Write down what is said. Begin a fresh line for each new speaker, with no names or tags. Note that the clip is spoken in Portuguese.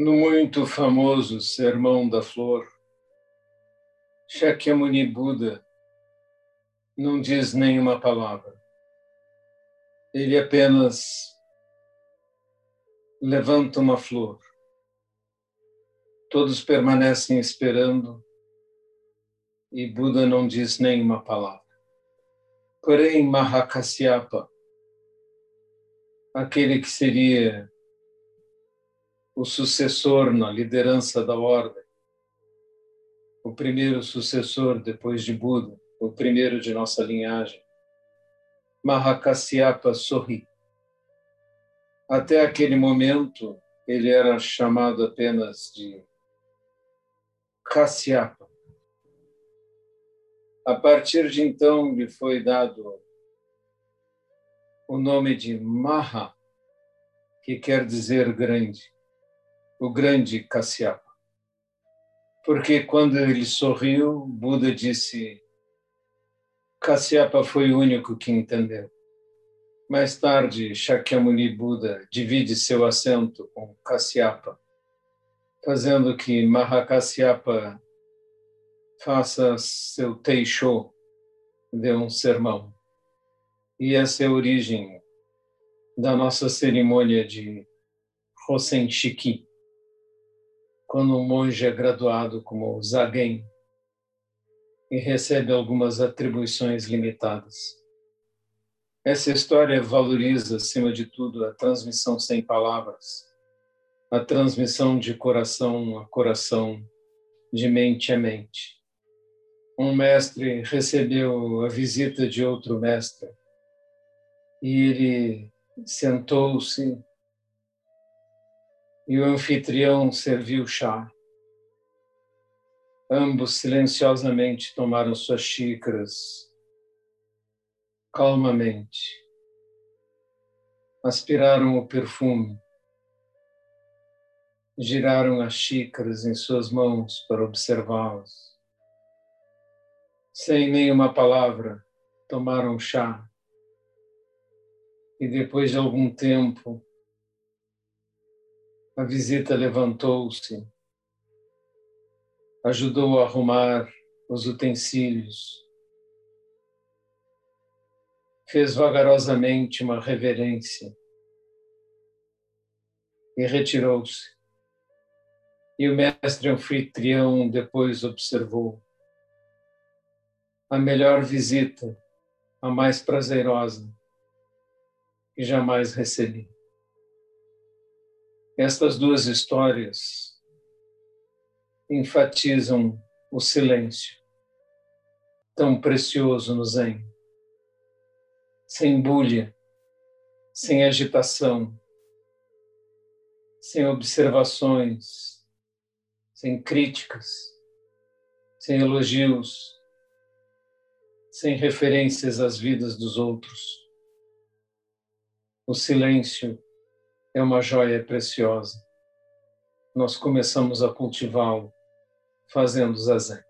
No muito famoso Sermão da Flor, Shakyamuni Buda não diz nenhuma palavra. Ele apenas levanta uma flor. Todos permanecem esperando e Buda não diz nenhuma palavra. Porém, Mahakasyapa, aquele que seria o sucessor na liderança da ordem, o primeiro sucessor depois de Buda, o primeiro de nossa linhagem, Mahakasyapa sorri. Até aquele momento, ele era chamado apenas de Kasyapa. A partir de então, lhe foi dado o nome de Maha, que quer dizer grande o grande Kasyapa. Porque quando ele sorriu, Buda disse: Kasyapa foi o único que entendeu. Mais tarde, Shakyamuni Buda divide seu assento com Kasyapa, fazendo que Mahakasyapa faça seu Teisho, dê um sermão. E essa é a origem da nossa cerimônia de Hosen Shiki quando um monge é graduado como zagen e recebe algumas atribuições limitadas. Essa história valoriza, acima de tudo, a transmissão sem palavras, a transmissão de coração a coração, de mente a mente. Um mestre recebeu a visita de outro mestre e ele sentou-se e o anfitrião serviu chá. Ambos silenciosamente tomaram suas xícaras, calmamente. Aspiraram o perfume, giraram as xícaras em suas mãos para observá-las. Sem nenhuma palavra, tomaram chá. E depois de algum tempo, a visita levantou-se, ajudou a arrumar os utensílios, fez vagarosamente uma reverência e retirou-se. E o mestre anfitrião depois observou: a melhor visita, a mais prazerosa que jamais recebi. Estas duas histórias enfatizam o silêncio, tão precioso no Zen. Sem bulha, sem agitação, sem observações, sem críticas, sem elogios, sem referências às vidas dos outros. O silêncio é uma joia preciosa. Nós começamos a cultivá-lo fazendo zazen.